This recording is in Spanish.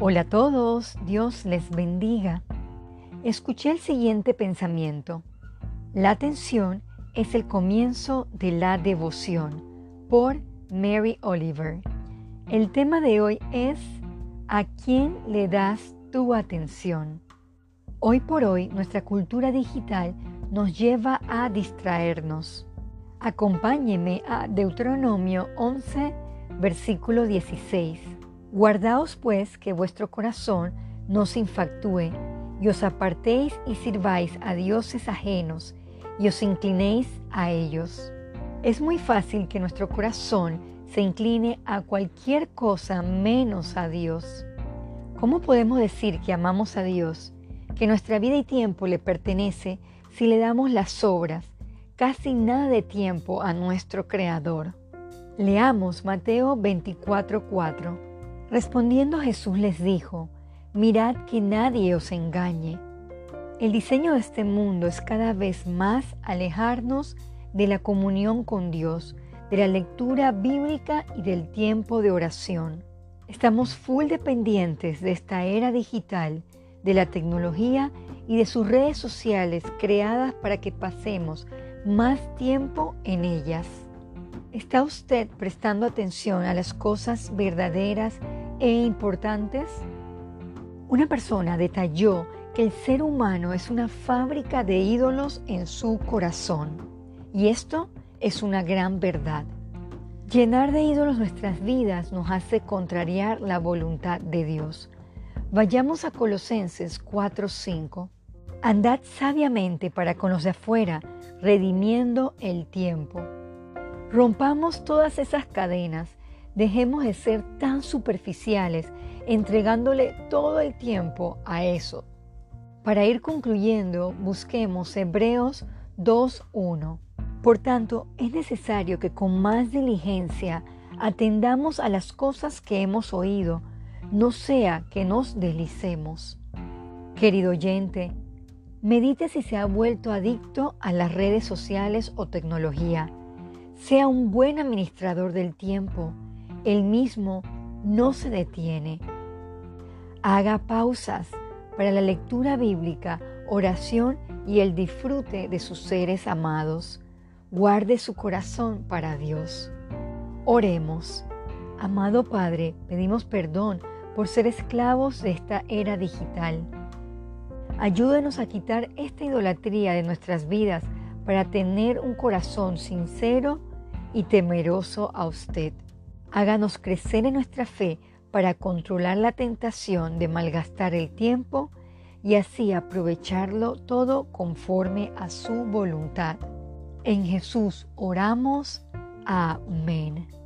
Hola a todos, Dios les bendiga. Escuché el siguiente pensamiento. La atención es el comienzo de la devoción por Mary Oliver. El tema de hoy es ¿a quién le das tu atención? Hoy por hoy nuestra cultura digital nos lleva a distraernos. Acompáñeme a Deuteronomio 11, versículo 16. Guardaos pues que vuestro corazón no se infactúe y os apartéis y sirváis a dioses ajenos y os inclinéis a ellos. Es muy fácil que nuestro corazón se incline a cualquier cosa menos a Dios. ¿Cómo podemos decir que amamos a Dios, que nuestra vida y tiempo le pertenece si le damos las obras, casi nada de tiempo a nuestro Creador? Leamos Mateo 24:4. Respondiendo Jesús les dijo, mirad que nadie os engañe. El diseño de este mundo es cada vez más alejarnos de la comunión con Dios, de la lectura bíblica y del tiempo de oración. Estamos full dependientes de esta era digital, de la tecnología y de sus redes sociales creadas para que pasemos más tiempo en ellas. ¿Está usted prestando atención a las cosas verdaderas e importantes? Una persona detalló que el ser humano es una fábrica de ídolos en su corazón. Y esto es una gran verdad. Llenar de ídolos nuestras vidas nos hace contrariar la voluntad de Dios. Vayamos a Colosenses 4:5. Andad sabiamente para con los de afuera, redimiendo el tiempo. Rompamos todas esas cadenas Dejemos de ser tan superficiales, entregándole todo el tiempo a eso. Para ir concluyendo, busquemos Hebreos 2.1. Por tanto, es necesario que con más diligencia atendamos a las cosas que hemos oído, no sea que nos deslicemos. Querido oyente, medite si se ha vuelto adicto a las redes sociales o tecnología. Sea un buen administrador del tiempo el mismo no se detiene. Haga pausas para la lectura bíblica, oración y el disfrute de sus seres amados. Guarde su corazón para Dios. Oremos. Amado Padre, pedimos perdón por ser esclavos de esta era digital. Ayúdenos a quitar esta idolatría de nuestras vidas para tener un corazón sincero y temeroso a usted. Háganos crecer en nuestra fe para controlar la tentación de malgastar el tiempo y así aprovecharlo todo conforme a su voluntad. En Jesús oramos. Amén.